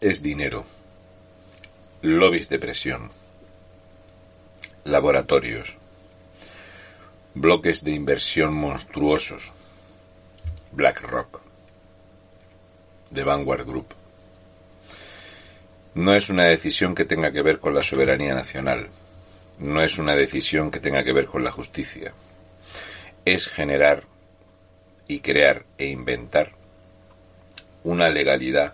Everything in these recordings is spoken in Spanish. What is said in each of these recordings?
Es dinero. Lobbies de presión. Laboratorios. Bloques de inversión monstruosos. BlackRock. The Vanguard Group. No es una decisión que tenga que ver con la soberanía nacional. No es una decisión que tenga que ver con la justicia. Es generar y crear e inventar una legalidad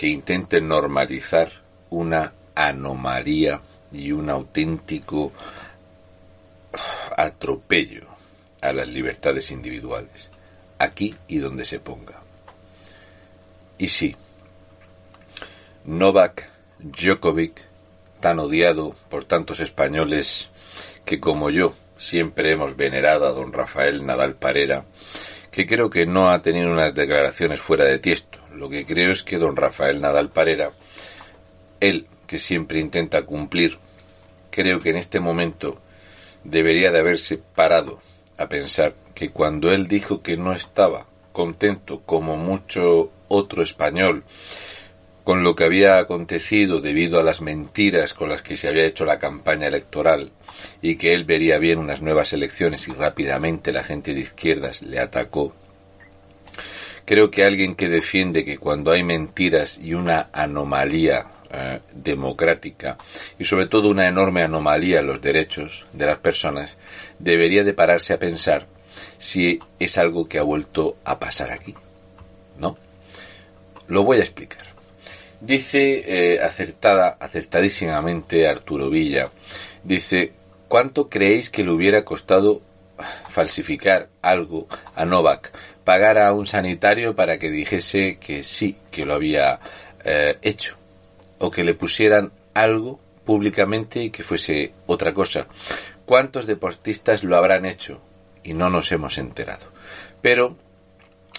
que intente normalizar una anomalía y un auténtico atropello a las libertades individuales, aquí y donde se ponga. Y sí, Novak Djokovic, tan odiado por tantos españoles que como yo siempre hemos venerado a don Rafael Nadal Parera, que creo que no ha tenido unas declaraciones fuera de tiesto. Lo que creo es que don Rafael Nadal Parera, él que siempre intenta cumplir, creo que en este momento debería de haberse parado a pensar que cuando él dijo que no estaba contento como mucho otro español con lo que había acontecido debido a las mentiras con las que se había hecho la campaña electoral y que él vería bien unas nuevas elecciones y rápidamente la gente de izquierdas le atacó. Creo que alguien que defiende que cuando hay mentiras y una anomalía eh, democrática y sobre todo una enorme anomalía en los derechos de las personas debería de pararse a pensar si es algo que ha vuelto a pasar aquí. ¿No? Lo voy a explicar. Dice eh, acertada, acertadísimamente Arturo Villa, dice, ¿cuánto creéis que le hubiera costado falsificar algo a Novak, pagar a un sanitario para que dijese que sí, que lo había eh, hecho, o que le pusieran algo públicamente y que fuese otra cosa? ¿Cuántos deportistas lo habrán hecho y no nos hemos enterado? Pero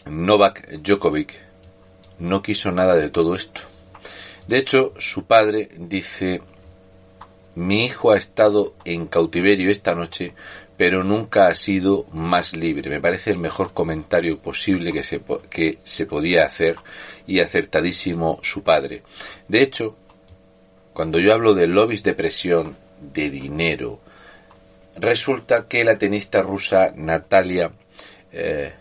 Novak Djokovic no quiso nada de todo esto de hecho, su padre dice, mi hijo ha estado en cautiverio esta noche, pero nunca ha sido más libre. Me parece el mejor comentario posible que se, que se podía hacer y acertadísimo su padre. De hecho, cuando yo hablo de lobbies de presión, de dinero, resulta que la tenista rusa Natalia eh,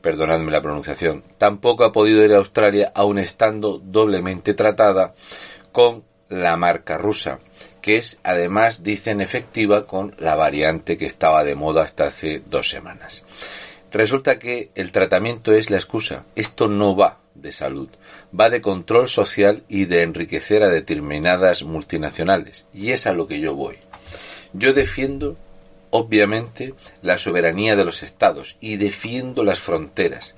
perdonadme la pronunciación, tampoco ha podido ir a Australia aun estando doblemente tratada con la marca rusa, que es además, dicen, efectiva con la variante que estaba de moda hasta hace dos semanas. Resulta que el tratamiento es la excusa. Esto no va de salud, va de control social y de enriquecer a determinadas multinacionales. Y es a lo que yo voy. Yo defiendo obviamente, la soberanía de los estados y defiendo las fronteras.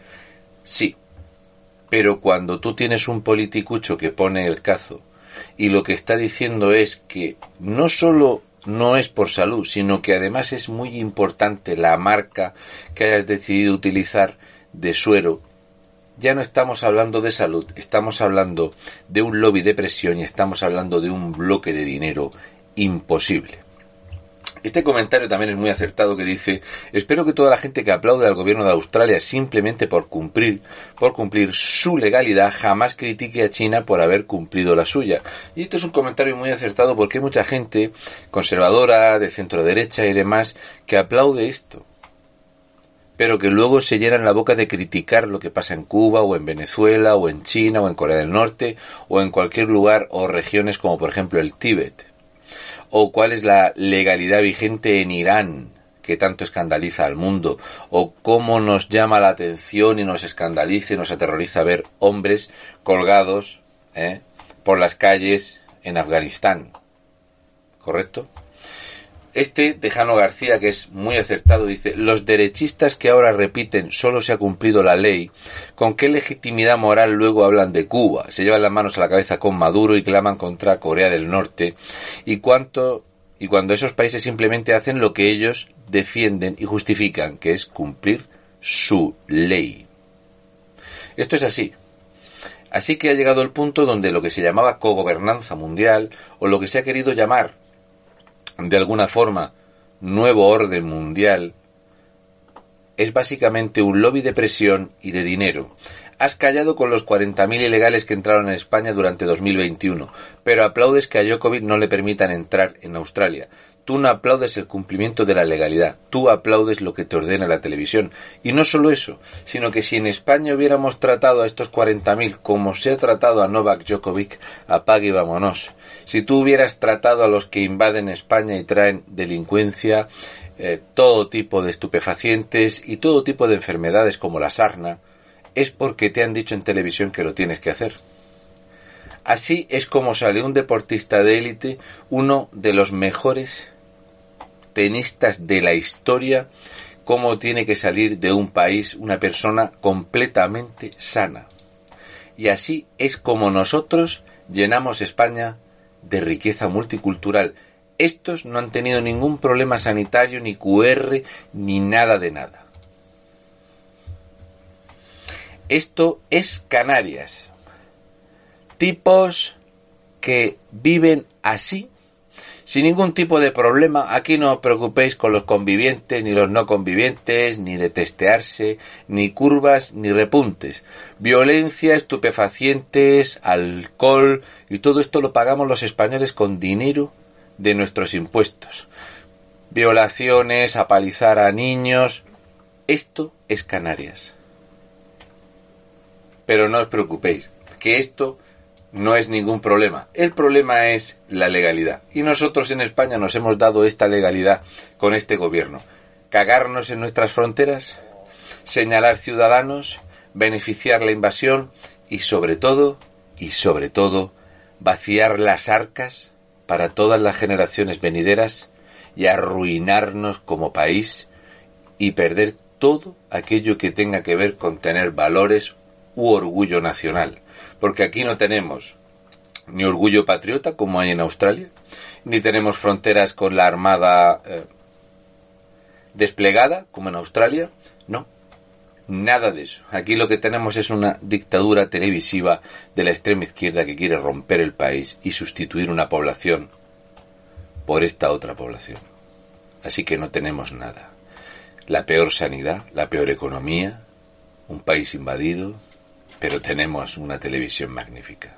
Sí, pero cuando tú tienes un politicucho que pone el cazo y lo que está diciendo es que no solo no es por salud, sino que además es muy importante la marca que hayas decidido utilizar de suero, ya no estamos hablando de salud, estamos hablando de un lobby de presión y estamos hablando de un bloque de dinero imposible. Este comentario también es muy acertado que dice, espero que toda la gente que aplaude al gobierno de Australia simplemente por cumplir, por cumplir su legalidad, jamás critique a China por haber cumplido la suya. Y este es un comentario muy acertado porque hay mucha gente conservadora, de centro derecha y demás, que aplaude esto pero que luego se llenan la boca de criticar lo que pasa en Cuba o en Venezuela o en China o en Corea del Norte o en cualquier lugar o regiones como por ejemplo el Tíbet o cuál es la legalidad vigente en Irán que tanto escandaliza al mundo, o cómo nos llama la atención y nos escandaliza y nos aterroriza ver hombres colgados ¿eh? por las calles en Afganistán. ¿correcto? Este, Tejano García, que es muy acertado, dice, los derechistas que ahora repiten solo se ha cumplido la ley, ¿con qué legitimidad moral luego hablan de Cuba? Se llevan las manos a la cabeza con Maduro y claman contra Corea del Norte. ¿Y cuánto y cuando esos países simplemente hacen lo que ellos defienden y justifican, que es cumplir su ley? Esto es así. Así que ha llegado el punto donde lo que se llamaba cogobernanza mundial, o lo que se ha querido llamar de alguna forma nuevo orden mundial, es básicamente un lobby de presión y de dinero. Has callado con los 40.000 ilegales que entraron en España durante 2021, pero aplaudes que a Djokovic no le permitan entrar en Australia. Tú no aplaudes el cumplimiento de la legalidad, tú aplaudes lo que te ordena la televisión. Y no solo eso, sino que si en España hubiéramos tratado a estos 40.000 como se ha tratado a Novak Djokovic, apague y vámonos. Si tú hubieras tratado a los que invaden España y traen delincuencia, eh, todo tipo de estupefacientes y todo tipo de enfermedades como la sarna, es porque te han dicho en televisión que lo tienes que hacer. Así es como sale un deportista de élite, uno de los mejores tenistas de la historia, cómo tiene que salir de un país una persona completamente sana. Y así es como nosotros llenamos España de riqueza multicultural. Estos no han tenido ningún problema sanitario, ni QR, ni nada de nada. Esto es Canarias. Tipos que viven así, sin ningún tipo de problema. Aquí no os preocupéis con los convivientes, ni los no convivientes, ni de testearse, ni curvas, ni repuntes. Violencia, estupefacientes, alcohol, y todo esto lo pagamos los españoles con dinero de nuestros impuestos. Violaciones, apalizar a niños. Esto es Canarias. Pero no os preocupéis, que esto no es ningún problema. El problema es la legalidad. Y nosotros en España nos hemos dado esta legalidad con este gobierno. Cagarnos en nuestras fronteras, señalar ciudadanos, beneficiar la invasión y sobre todo, y sobre todo, vaciar las arcas para todas las generaciones venideras y arruinarnos como país y perder todo aquello que tenga que ver con tener valores u orgullo nacional, porque aquí no tenemos ni orgullo patriota como hay en Australia, ni tenemos fronteras con la armada eh, desplegada como en Australia, no, nada de eso. Aquí lo que tenemos es una dictadura televisiva de la extrema izquierda que quiere romper el país y sustituir una población por esta otra población. Así que no tenemos nada. La peor sanidad, la peor economía, un país invadido, pero tenemos una televisión magnífica.